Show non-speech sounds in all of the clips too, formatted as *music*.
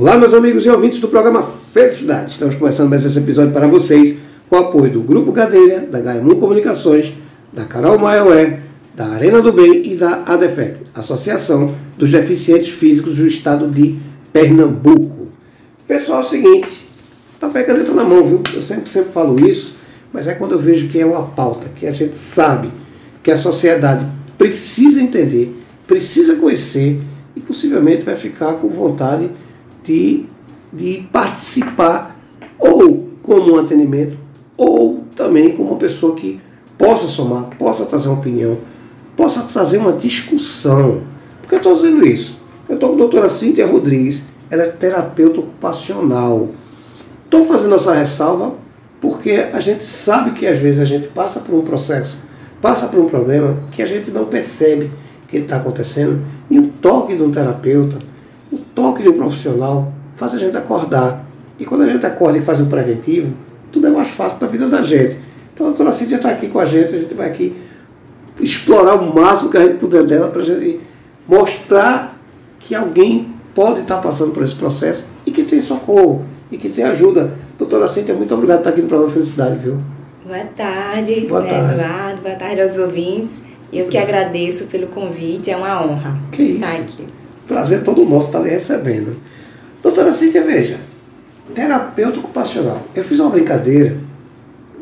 Olá, meus amigos e ouvintes do programa Felicidade. Estamos começando mais esse episódio para vocês com o apoio do Grupo Gadelha, da Gaimu Comunicações, da Carol Maioré, da Arena do Bem e da ADEFEP, Associação dos Deficientes Físicos do Estado de Pernambuco. Pessoal, é o seguinte, e caneta na mão, viu? Eu sempre, sempre falo isso, mas é quando eu vejo que é uma pauta, que a gente sabe que a sociedade precisa entender, precisa conhecer e possivelmente vai ficar com vontade de, de participar ou como um atendimento ou também como uma pessoa que possa somar, possa trazer uma opinião, possa trazer uma discussão. Por que eu estou dizendo isso? Eu estou com a doutora Cíntia Rodrigues, ela é terapeuta ocupacional. Estou fazendo essa ressalva porque a gente sabe que às vezes a gente passa por um processo, passa por um problema que a gente não percebe que está acontecendo e o toque de um terapeuta, o toque de um profissional faz a gente acordar. E quando a gente acorda e faz um preventivo, tudo é mais fácil na vida da gente. Então a doutora Cíntia está aqui com a gente, a gente vai aqui explorar o máximo que a gente puder dela para a gente mostrar que alguém pode estar tá passando por esse processo e que tem socorro e que tem ajuda. Doutora Cíntia, muito obrigado por estar aqui no programa Felicidade, viu? Boa tarde, Boa tarde. Eduardo. Boa tarde aos ouvintes. Eu que agradeço pelo convite, é uma honra Que estar isso. aqui. Prazer todo nosso estar lhe recebendo. Doutora Cíntia, veja, terapeuta ocupacional. Eu fiz uma brincadeira,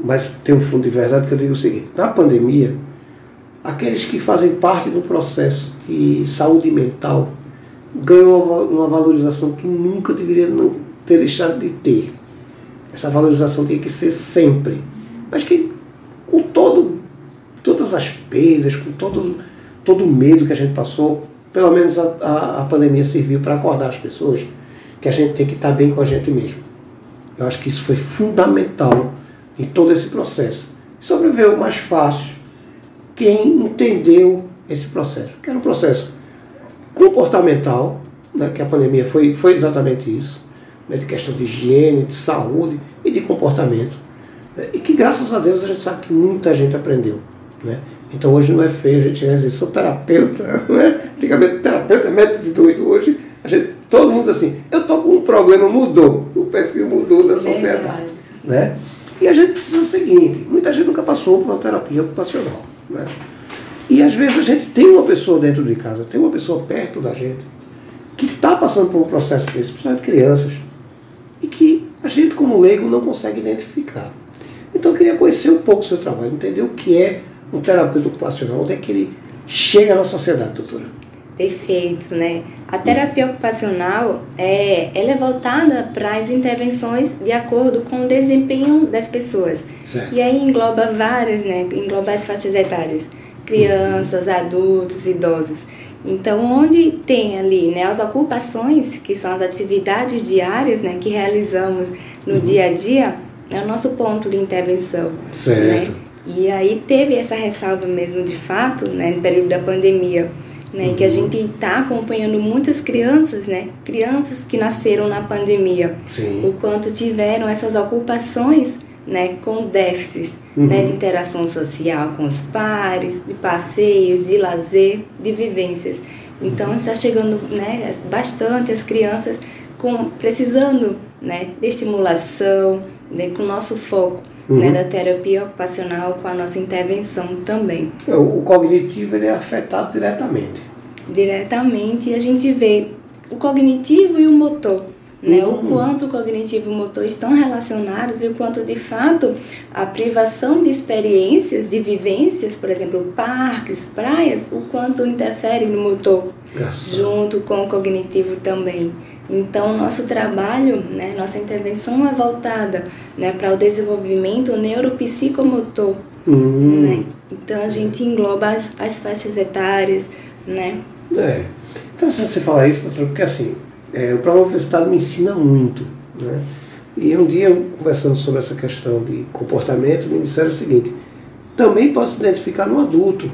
mas tem um fundo de verdade que eu digo o seguinte: na pandemia, aqueles que fazem parte do processo de saúde mental ganham uma valorização que nunca deveria não ter deixado de ter. Essa valorização tem que ser sempre. Mas que com todo, todas as perdas, com todo, todo o medo que a gente passou, pelo menos a, a, a pandemia serviu para acordar as pessoas que a gente tem que estar bem com a gente mesmo. Eu acho que isso foi fundamental em todo esse processo. Sobreviveu mais fácil quem entendeu esse processo, que era um processo comportamental, né, que a pandemia foi, foi exatamente isso, né, de questão de higiene, de saúde e de comportamento. né, e que graças a Deus a gente sabe que muita gente aprendeu. Né? Então hoje não é feio a gente dizer, sou terapeuta, *laughs* né? Antigamente terapeuta é médico de doido, hoje a gente, todo mundo diz assim, eu estou com um problema, mudou, o perfil mudou da sociedade. Verdade. Né? E a gente precisa o seguinte, muita gente nunca passou por uma terapia ocupacional. Né? E às vezes a gente tem uma pessoa dentro de casa, tem uma pessoa perto da gente, que está passando por um processo desse, principalmente crianças, e que a gente como leigo não consegue identificar. Então eu queria conhecer um pouco o seu trabalho, entender o que é um terapeuta ocupacional, onde é que ele chega na sociedade, doutora. Perfeito, né? A terapia ocupacional é, ela é voltada para as intervenções de acordo com o desempenho das pessoas. Certo. E aí engloba várias, né? Engloba as faixas etárias. Crianças, adultos, idosos. Então, onde tem ali né, as ocupações, que são as atividades diárias né, que realizamos no dia a dia, é o nosso ponto de intervenção. Certo. Né? E aí teve essa ressalva mesmo de fato, né, no período da pandemia, né, que a gente está acompanhando muitas crianças, né, crianças que nasceram na pandemia, Sim. o quanto tiveram essas ocupações, né, com déficits, Uhum. né, de interação social com os pares, de passeios, de lazer, de vivências. Então está chegando, né, bastante as crianças com precisando, né, de estimulação, né, com o nosso foco, né, Uhum. da terapia ocupacional, com a nossa intervenção também. O, o cognitivo ele é afetado diretamente. Diretamente a gente vê o cognitivo e o motor, né? Uhum. O quanto o cognitivo e o motor estão relacionados e o quanto de fato a privação de experiências, de vivências, por exemplo, parques, praias, o quanto interfere no motor Graças junto com o cognitivo também. Então, nosso trabalho, né, nossa intervenção é voltada né, para o desenvolvimento neuropsicomotor. Hum, Né? Então, a gente engloba as, as faixas etárias, né? É. Então, se você falar isso, doutor, porque assim, é, o programa Universidade me ensina muito. Né? E um dia, conversando sobre essa questão de comportamento, me disseram o seguinte: também pode se identificar no adulto,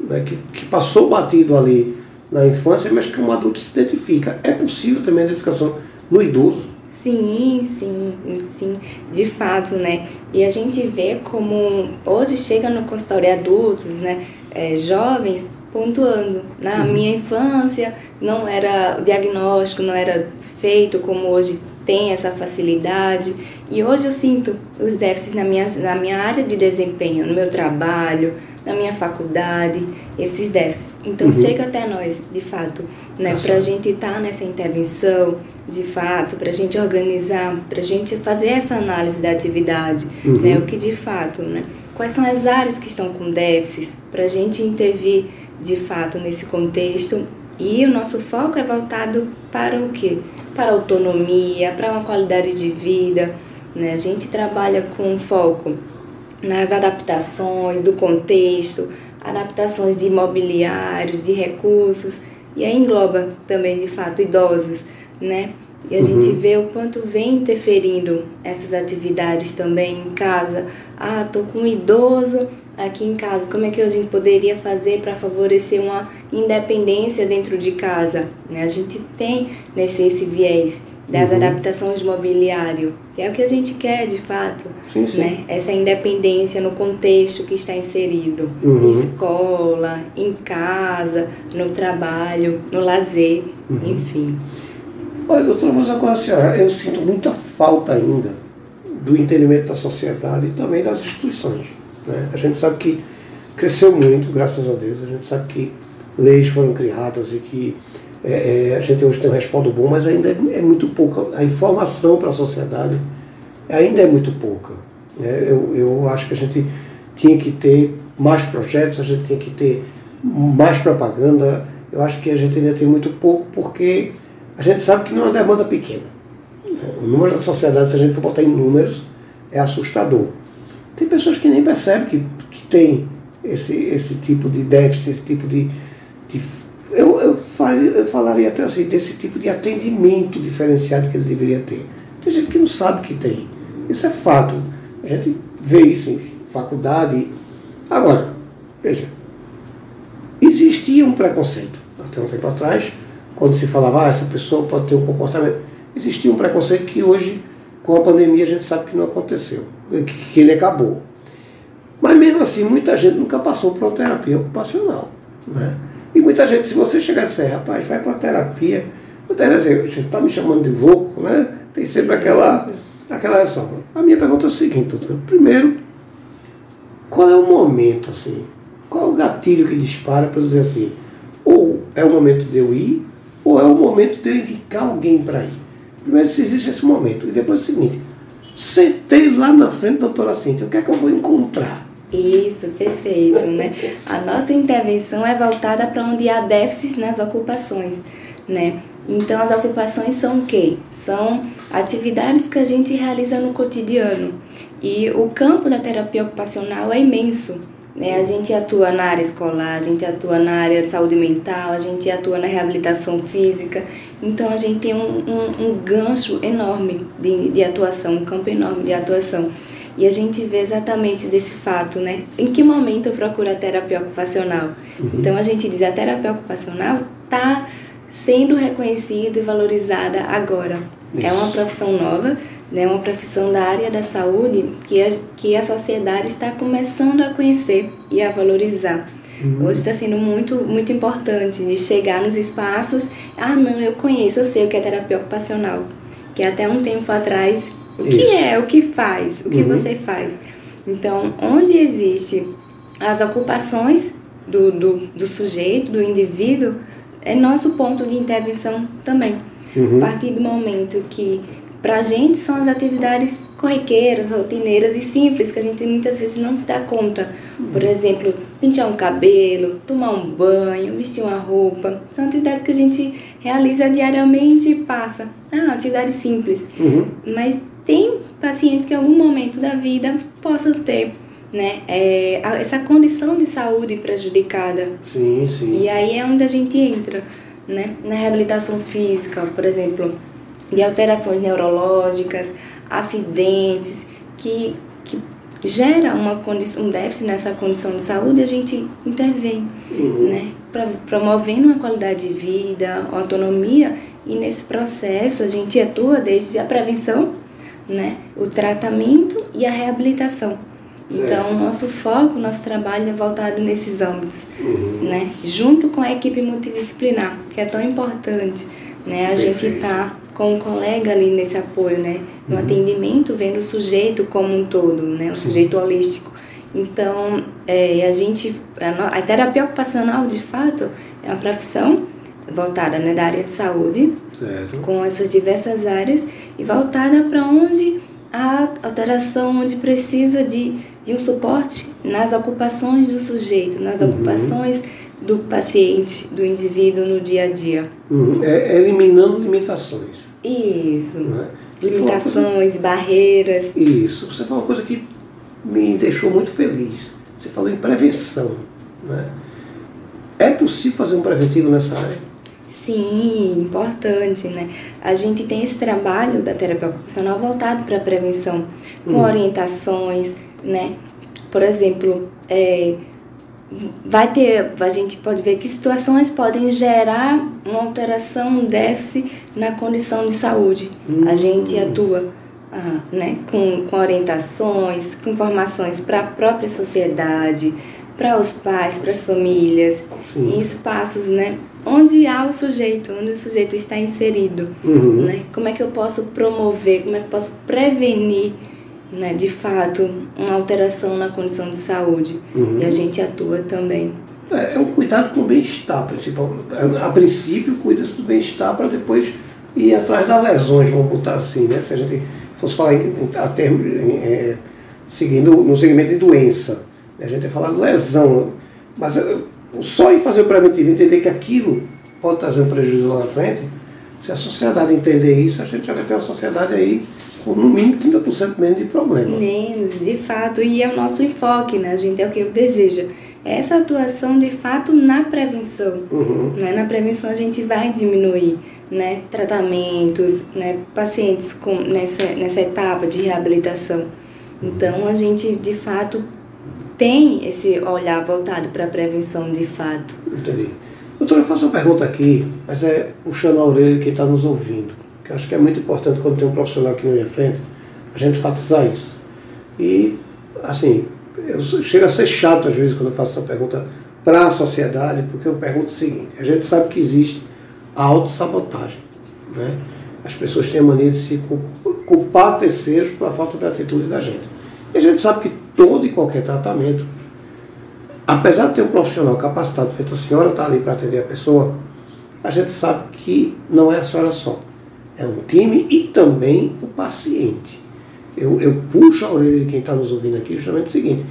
né, que, que passou batido ali na infância, mas que um adulto se identifica. É possível também a identificação no idoso. Sim, sim, sim, de fato, né? E a gente vê como hoje chega no consultório adultos, né? é, jovens pontuando. Na minha infância não era o diagnóstico não era feito como hoje tem essa facilidade e hoje eu sinto os déficits na minha, na minha área de desempenho, no meu trabalho, na minha faculdade, esses déficits. Então uhum. chega até nós, de fato, né, para a gente estar tá nessa intervenção, de fato, para a gente organizar, para a gente fazer essa análise da atividade, uhum. né, o que de fato, né, quais são as áreas que estão com déficits, para a gente intervir de fato nesse contexto e o nosso foco é voltado para o quê? Para autonomia, para uma qualidade de vida. Né? A gente trabalha com foco nas adaptações do contexto, adaptações de imobiliários, de recursos, e aí engloba também, de fato, idosos, né? E a uhum. gente vê o quanto vem interferindo essas atividades também em casa. Ah, tô com um idoso aqui em casa, como é que a gente poderia fazer para favorecer uma independência dentro de casa? Né? A gente tem nesse esse viés das uhum. adaptações de mobiliário, que é o que a gente quer de fato, sim, sim. né? Essa independência no contexto que está inserido, uhum. em escola, em casa, no trabalho, no lazer, uhum. enfim. Olha, doutora, vou com a senhora, eu sinto muita falta ainda do entendimento da sociedade e também das instituições. Né? A gente sabe que cresceu muito, graças a Deus, a gente sabe que leis foram criadas e que é, é, a gente hoje tem um respaldo bom, mas ainda é, é muito pouca. A informação para a sociedade ainda é muito pouca. Né? Eu, eu acho que a gente tinha que ter mais projetos, a gente tinha que ter mais propaganda. Eu acho que a gente ainda tem muito pouco, porque a gente sabe que não é uma demanda pequena. O número da sociedade, se a gente for botar em números, é assustador. Tem pessoas que nem percebem que, que tem esse, esse tipo de déficit, esse tipo de, de eu, eu, eu falaria até assim, desse tipo de atendimento diferenciado que ele deveria ter. Tem gente que não sabe que tem. Isso é fato. A gente vê isso em faculdade. Agora, veja, existia um preconceito. Até um tempo atrás, quando se falava, ah, essa pessoa pode ter um comportamento. Existia um preconceito que hoje, com a pandemia, a gente sabe que não aconteceu, que ele acabou. Mas mesmo assim, muita gente nunca passou por uma terapia ocupacional. Né? E muita gente, se você chegar e dizer, rapaz, vai para terapia, muita gente está me chamando de louco, né? Tem sempre aquela, aquela reação. A minha pergunta é a seguinte, doutor. Primeiro, qual é o momento, assim? Qual é o gatilho que dispara para dizer assim, ou é o momento de eu ir, ou é o momento de eu indicar alguém para ir? Primeiro, se existe esse momento. E depois o seguinte, sentei lá na frente da doutora Cintia, o que é que eu vou encontrar? Isso, perfeito, né? A nossa intervenção é voltada para onde há déficits nas ocupações, né? Então, as ocupações são o quê? São atividades que a gente realiza no cotidiano. E o campo da terapia ocupacional é imenso. Né? A gente atua na área escolar, a gente atua na área de saúde mental, a gente atua na reabilitação física. Então, a gente tem um, um, um gancho enorme de, de atuação, um campo enorme de atuação. E a gente vê exatamente desse fato, né? Em que momento eu procuro a terapia ocupacional? Uhum. Então a gente diz a terapia ocupacional está sendo reconhecida e valorizada agora. Isso. É uma profissão nova, né? Uma profissão da área da saúde que a, que a sociedade está começando a conhecer e a valorizar. Uhum. Hoje está sendo muito, muito importante de chegar nos espaços. Ah, não, eu conheço, eu sei o que é terapia ocupacional. Que até um tempo atrás o que Isso. é? O que faz? O que uhum. você faz? Então, onde existe as ocupações do, do, do, sujeito, do indivíduo, é nosso ponto de intervenção também. Uhum. A partir do momento que, para a gente, são as atividades corriqueiras, rotineiras e simples, que a gente muitas vezes não se dá conta. Por exemplo, pentear um cabelo, tomar um banho, vestir uma roupa. São atividades que a gente realiza diariamente e passa. Ah, atividade simples. Uhum. Mas tem pacientes que em algum momento da vida possam ter né, é, essa condição de saúde prejudicada. Sim, sim. E aí é onde a gente entra, né, na reabilitação física, por exemplo, de alterações neurológicas, acidentes, que, que gera uma condição, um déficit nessa condição de saúde, a gente intervém, uhum. né, pra, promovendo uma qualidade de vida, autonomia, e nesse processo a gente atua desde a prevenção né? O tratamento e a reabilitação. Certo. Então, o nosso foco, o nosso trabalho é voltado nesses âmbitos, uhum. né? Junto com a equipe multidisciplinar, que é tão importante, né? A Perfeito. gente tá com um colega ali nesse apoio, né? No uhum. atendimento, vendo o sujeito como um todo, né? O Sim. sujeito holístico. Então, é, a gente, a, a terapia ocupacional, de fato, é uma profissão voltada né, da área de saúde, certo. com essas diversas áreas, e voltada para onde a alteração, onde precisa de, de um suporte nas ocupações do sujeito, nas uhum. ocupações do paciente, do indivíduo no dia a dia. Uhum. É, é eliminando limitações. Isso. É? Limitações, coisa... barreiras. Isso. Você falou uma coisa que me deixou muito feliz. Você falou em prevenção. Né? É possível fazer um preventivo nessa área? Sim, importante, né? A gente tem esse trabalho da terapia ocupacional voltado para a prevenção, com uhum. orientações, né? Por exemplo, é, vai ter, a gente pode ver que situações podem gerar uma alteração, um déficit na condição de saúde. Uhum. A gente atua ah, né, com, com orientações, com informações para a própria sociedade, para os pais, para as famílias, Sim. em espaços, né, onde há o sujeito, onde o sujeito está inserido, uhum. né? Como é que eu posso promover, como é que eu posso prevenir, né, de fato, uma alteração na condição de saúde? Uhum. E a gente atua também. É, é um cuidado com o bem-estar, principalmente. A princípio, cuida-se do bem-estar para depois ir atrás das lesões, vamos botar assim, né? Se a gente fosse falar em, a termo, é, seguindo no segmento de doença, a gente ia falar lesão, mas só em fazer o preventivo, entender que aquilo pode trazer um prejuízo lá na frente, se a sociedade entender isso, a gente já vai ter uma sociedade aí com no mínimo 30% menos de problema. Menos, de fato, e é o nosso enfoque, né? A gente é o que deseja. Essa atuação, de fato, na prevenção. Uhum. Né? Na prevenção a gente vai diminuir né? tratamentos, né? pacientes com, nessa, nessa etapa de reabilitação. Então, a gente, de fato, tem esse olhar voltado para a prevenção de fato. Entendi. Doutora, eu faço uma pergunta aqui, mas é puxando a orelha quem está nos ouvindo. Que acho que é muito importante quando tem um profissional aqui na minha frente, a gente enfatizar isso. E, assim, eu chego a ser chato às vezes quando eu faço essa pergunta para a sociedade, porque eu pergunto o seguinte: a gente sabe que existe a autossabotagem. Né? As pessoas têm a mania de se culpar terceiros pela falta de atitude da gente. E a gente sabe que todo e qualquer tratamento, apesar de ter um profissional capacitado, feito a senhora está ali para atender a pessoa, a gente sabe que não é a senhora só. É um time e também o paciente. Eu, eu puxo a orelha de quem está nos ouvindo aqui justamente o seguinte.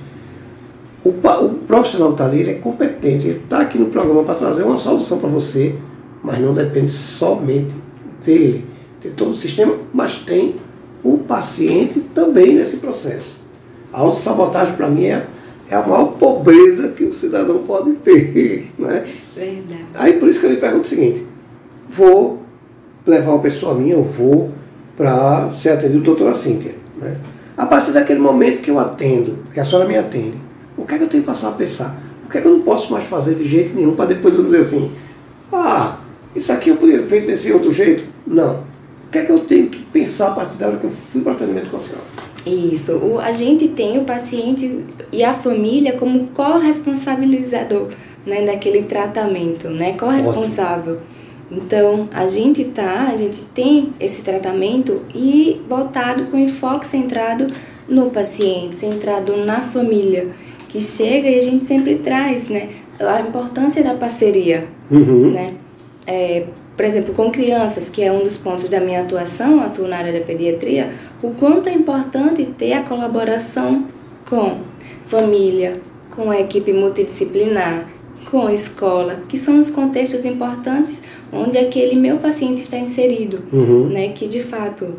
O, o profissional que está ali é competente, ele está aqui no programa para trazer uma solução para você, mas não depende somente dele. Tem todo o sistema, mas tem o paciente também nesse processo. A autossabotagem, para mim, é, é a maior pobreza que o cidadão pode ter. *laughs* Né? Verdade. Aí por isso que eu lhe pergunto o seguinte: vou levar uma pessoa minha, eu vou para ser atendido doutora Cíntia. Né? A partir daquele momento que eu atendo, que a senhora me atende, o que é que eu tenho que passar a pensar? O que é que eu não posso mais fazer de jeito nenhum para depois eu dizer assim, ah, isso aqui eu poderia ter feito desse outro jeito? Não. O que é que eu tenho que pensar a partir da hora que eu fui para o atendimento com a senhora? Isso. O, a gente tem o paciente e a família como corresponsabilizador né, daquele tratamento, né? Corresponsável. Então, a gente tá, a gente tem esse tratamento e voltado com enfoque centrado no paciente, centrado na família, que chega e a gente sempre traz, né? A importância da parceria, uhum. né? É, por exemplo, com crianças, que é um dos pontos da minha atuação, atuo na área da pediatria, o quanto é importante ter a colaboração com família, com a equipe multidisciplinar, com a escola, que são os contextos importantes onde aquele meu paciente está inserido, uhum. né? Que de fato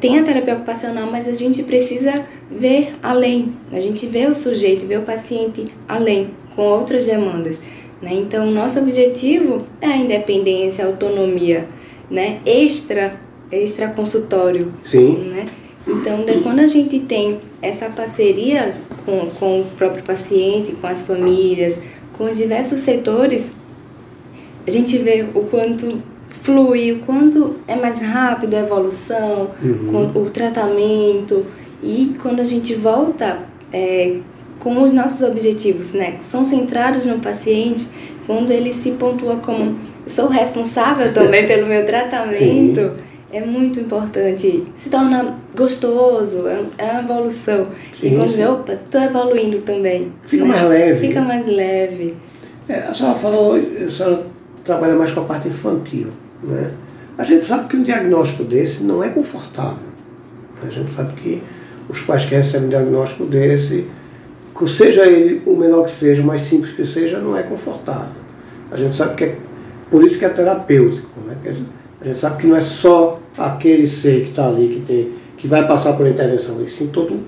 tem a terapia ocupacional, mas a gente precisa ver além, a gente vê o sujeito, vê o paciente além, com outras demandas. Né? Então, nosso objetivo é a independência, a autonomia, né? extra, extra consultório. Sim. Né? Então, quando a gente tem essa parceria com, com o próprio paciente, com as famílias, com os diversos setores, a gente vê o quanto flui, o quanto é mais rápido a evolução, uhum. o tratamento. E quando a gente volta é, com os nossos objetivos, né, que são centrados no paciente, quando ele se pontua como sou responsável também *laughs* pelo meu tratamento, Sim. é muito importante. Se torna gostoso, é, é uma evolução. Sim, e quando sim. opa, tô evoluindo também. Fica né? mais leve. Fica mais leve. É, a senhora falou, a senhora trabalha mais com a parte infantil, né? A gente sabe que um diagnóstico desse não é confortável. A gente sabe que os pais que recebem um diagnóstico desse, seja ele o menor que seja, o mais simples que seja, não é confortável. A gente sabe que é por isso que é terapêutico. Né? A gente sabe que não é só aquele ser que está ali que, tem, que vai passar por intervenção, e sim todo,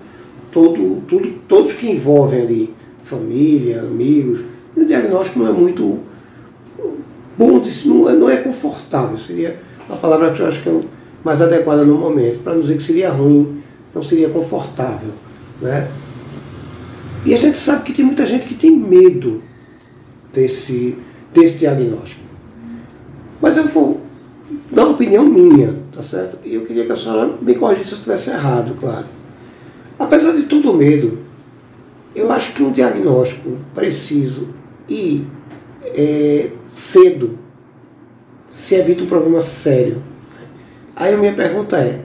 todo, tudo, todos que envolvem ali, família, amigos. E o diagnóstico não é muito bom, não é, não é confortável, seria a palavra que eu acho que é mais adequada no momento, para não dizer que seria ruim, não seria confortável. Né? E a gente sabe que tem muita gente que tem medo desse, desse diagnóstico. Mas eu vou dar uma opinião minha, tá certo? E eu queria que a senhora me corrigisse se eu estivesse errado, claro. Apesar de todo o medo, eu acho que um diagnóstico preciso e é, cedo se evita um problema sério. Aí a minha pergunta é,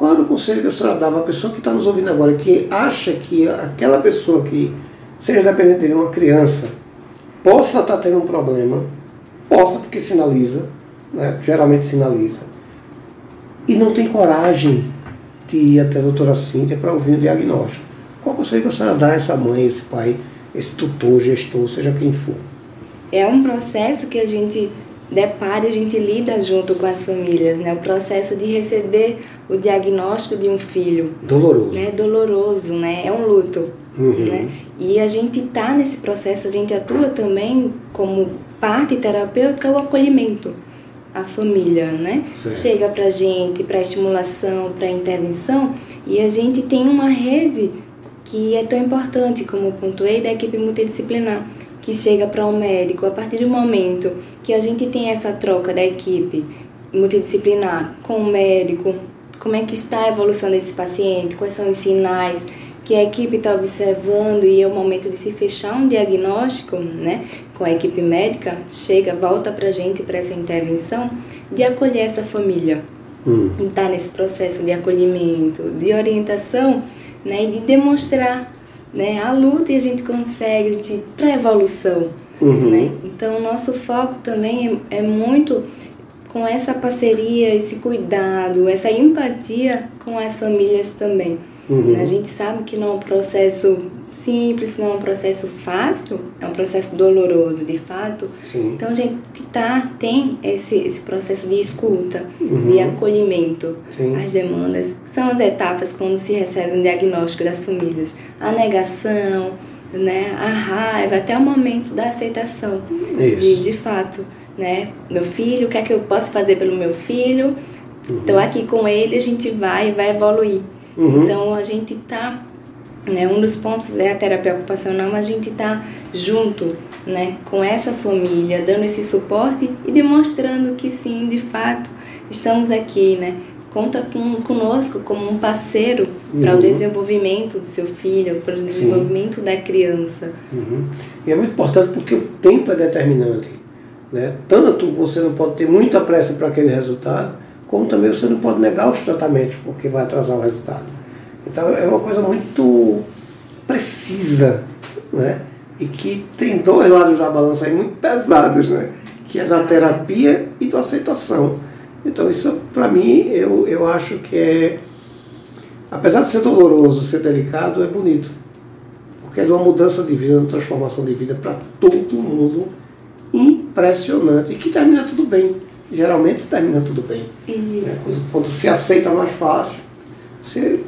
qual era o conselho que a senhora dava à pessoa que está nos ouvindo agora, que acha que aquela pessoa que seja dependente de uma criança possa estar tá tendo um problema Possa, porque sinaliza, né? geralmente sinaliza. E não tem coragem de ir até a doutora Cíntia para ouvir o diagnóstico. Qual conselho que a senhora dá a essa mãe, esse pai, esse tutor, gestor, seja quem for? É um processo que a gente depara e a gente lida junto com as famílias, né? O processo de receber o diagnóstico de um filho. Doloroso. Né? Doloroso, né? É um luto. Uhum. Né? E a gente está nesse processo, a gente atua também como parte terapêutica o acolhimento a família, né? Certo. Chega para gente para estimulação, para intervenção e a gente tem uma rede que é tão importante como pontuei da equipe multidisciplinar que chega para um médico a partir do momento que a gente tem essa troca da equipe multidisciplinar com o médico, como é que está a evolução desse paciente, quais são os sinais que a equipe está observando e é o momento de se fechar um diagnóstico, né, com a equipe médica, chega, volta para a gente para essa intervenção de acolher essa família. Hum. Está nesse processo de acolhimento, de orientação, né, e de demonstrar né, a luta e a gente consegue de para evolução, uhum. né? Então o nosso foco também é, é muito com essa parceria, esse cuidado, essa empatia com as famílias também. Uhum. A gente sabe que não é um processo simples, não é um processo fácil, é um processo doloroso, de fato. Sim. Então a gente tá, tem esse, esse processo de escuta, uhum. de acolhimento Sim. às demandas. São as etapas quando se recebe um diagnóstico das famílias. A negação, né, a raiva, até o momento da aceitação. Isso. De, de fato, né, meu filho, o que é que eu posso fazer pelo meu filho? Estou uhum. aqui com ele, a gente vai, vai evoluir. Uhum. Então a gente tá, né, um dos pontos é a terapia ocupacional, a gente tá junto, né, com essa família, dando esse suporte e demonstrando que sim, de fato, estamos aqui, né? Conta com, conosco como um parceiro uhum. para o desenvolvimento do seu filho, para o desenvolvimento sim. da criança. Uhum. E é muito importante porque o tempo é determinante. Né? Tanto você não pode ter muita pressa para aquele resultado, como também você não pode negar os tratamentos, porque vai atrasar o resultado. Então é uma coisa muito precisa, né? E que tem dois lados da balança aí muito pesados, né? Que é da terapia e da aceitação. Então isso para mim eu, eu acho que é, apesar de ser doloroso, ser delicado, é bonito. Porque é uma mudança de vida, uma transformação de vida para todo mundo impressionante e que termina tudo bem geralmente termina tudo bem. Né? Quando, quando, se aceita mais fácil, você,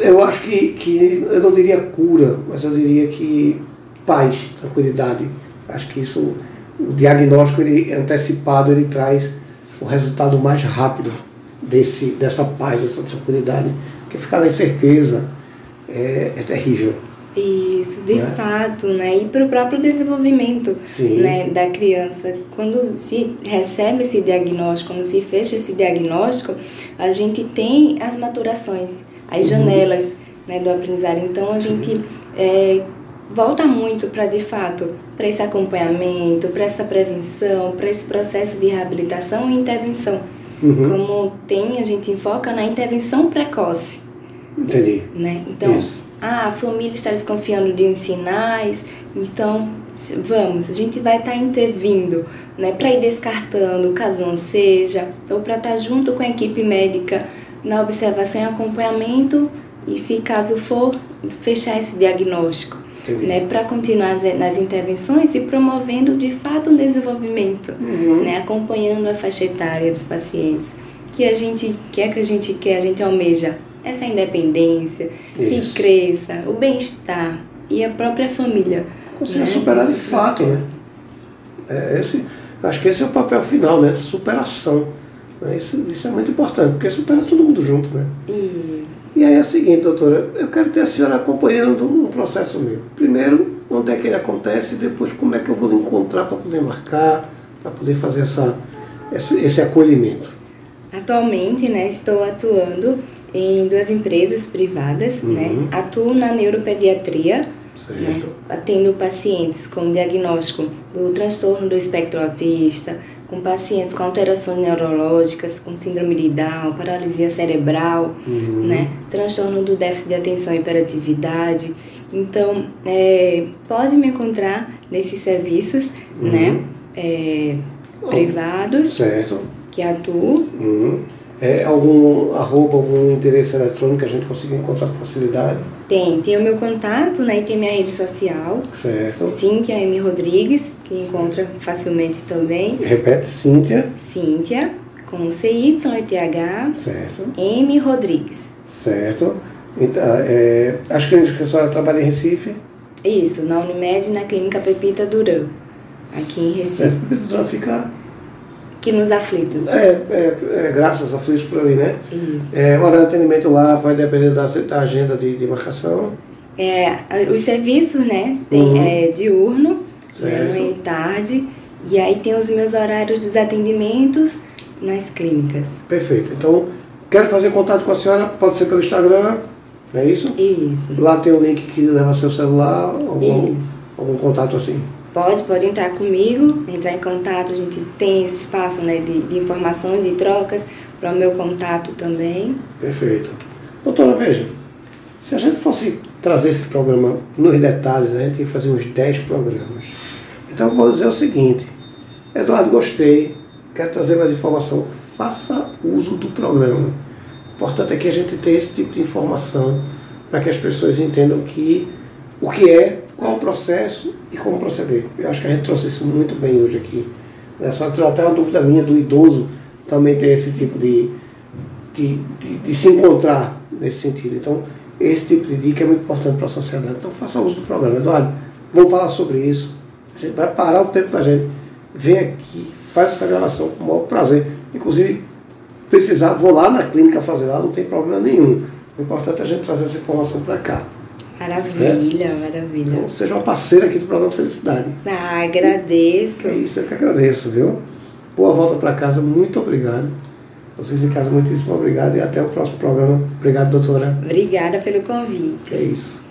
eu acho que, que, eu não diria cura, mas eu diria que paz, tranquilidade. Acho que isso, o diagnóstico ele, antecipado, ele traz o resultado mais rápido desse, dessa paz, dessa tranquilidade, porque ficar na incerteza é, é terrível. Isso, de né? fato, né? E para o próprio desenvolvimento né, da criança. Quando se recebe esse diagnóstico, quando se fecha esse diagnóstico, a gente tem as maturações, as uhum. janelas né, do aprendizado. Então a gente é, volta muito para de fato para esse acompanhamento, para essa prevenção, para esse processo de reabilitação e intervenção. Uhum. Como tem, a gente enfoca na intervenção precoce. Entendi. Né? Então, Isso. Ah, a família está desconfiando de uns sinais, então vamos, a gente vai estar tá intervindo, né, para ir descartando caso não seja, ou para estar tá junto com a equipe médica na observação e acompanhamento e se caso for fechar esse diagnóstico, né, para continuar nas intervenções e promovendo de fato o desenvolvimento, uhum. né, acompanhando a faixa etária dos pacientes, que a gente quer que a gente quer, a gente almeja essa independência, Isso. que cresça, o bem-estar e a própria família. Conseguir né? superar de fato, né? É, esse, acho que esse é o papel final, né? Superação. Né? Isso, isso é muito importante, porque supera todo mundo junto, né? Isso. E aí é o seguinte, doutora, eu quero ter a senhora acompanhando um processo meu. Primeiro, onde é que ele acontece, e depois como é que eu vou encontrar para poder marcar, para poder fazer essa, esse, esse acolhimento. Atualmente, né, estou atuando em duas empresas privadas, uhum. né? Atuo na neuropediatria, né? atendo pacientes com diagnóstico do transtorno do espectro autista, com pacientes com alterações neurológicas, com síndrome de Down, paralisia cerebral, uhum. né? transtorno do déficit de atenção e hiperatividade. Então, é, pode me encontrar nesses serviços uhum. né? É, privados certo. que atuo. Uhum. É, algum arroba, algum endereço eletrônico que a gente consiga encontrar com facilidade? Tem, tem o meu contato, né, e tem minha rede social. Certo. Cíntia M. Rodrigues, que encontra facilmente também. Repete, Cíntia. Cíntia, com C-Y-T-H. Certo. M. Rodrigues. Certo. Então, é, acho que a senhora trabalha em Recife? Isso, na Unimed, na Clínica Pepita Duran, aqui em Recife. Certo, Pepita Duran fica que nos aflitos. É, é, é graças aflitos por ali, né? Isso. É, hora de atendimento lá vai depender da, da agenda de, de marcação. É, os serviços, né? Tem uhum. é, diurno, né, manhã e tarde. E aí tem os meus horários dos atendimentos nas clínicas. Perfeito. Então, quero fazer contato com a senhora, pode ser pelo Instagram, não é isso? Isso. Lá tem o link que leva seu celular, algum, isso. algum contato assim. Pode, pode entrar comigo, entrar em contato, a gente tem esse espaço né, de, de informações, de trocas, para o meu contato também. Perfeito. Doutora, veja, se a gente fosse trazer esse programa nos detalhes, a gente ia fazer uns 10 programas. Então eu vou dizer o seguinte, Eduardo, gostei, quero trazer mais informação, faça uso do programa. O importante é que a gente tenha esse tipo de informação para que as pessoas entendam que o que é qual o processo e como proceder. Eu acho que a gente trouxe isso muito bem hoje aqui. É só até uma dúvida minha do idoso também ter esse tipo de, de, de, de se encontrar nesse sentido. Então, esse tipo de dica é muito importante para a sociedade. Então, faça uso do programa. Eduardo, vamos falar sobre isso. A gente vai parar o tempo da gente. Vem aqui, faz essa gravação com o maior prazer. Inclusive, precisar, vou lá na clínica fazer lá, não tem problema nenhum. O importante é a gente trazer essa informação para cá. Maravilha, certo? maravilha. Então, seja uma parceira aqui do programa Felicidade. Ah, agradeço. É isso, eu que agradeço, viu? Boa volta para casa, muito obrigado. Vocês em casa, muitíssimo obrigado e até o próximo programa. Obrigado, doutora. Obrigada pelo convite. É isso.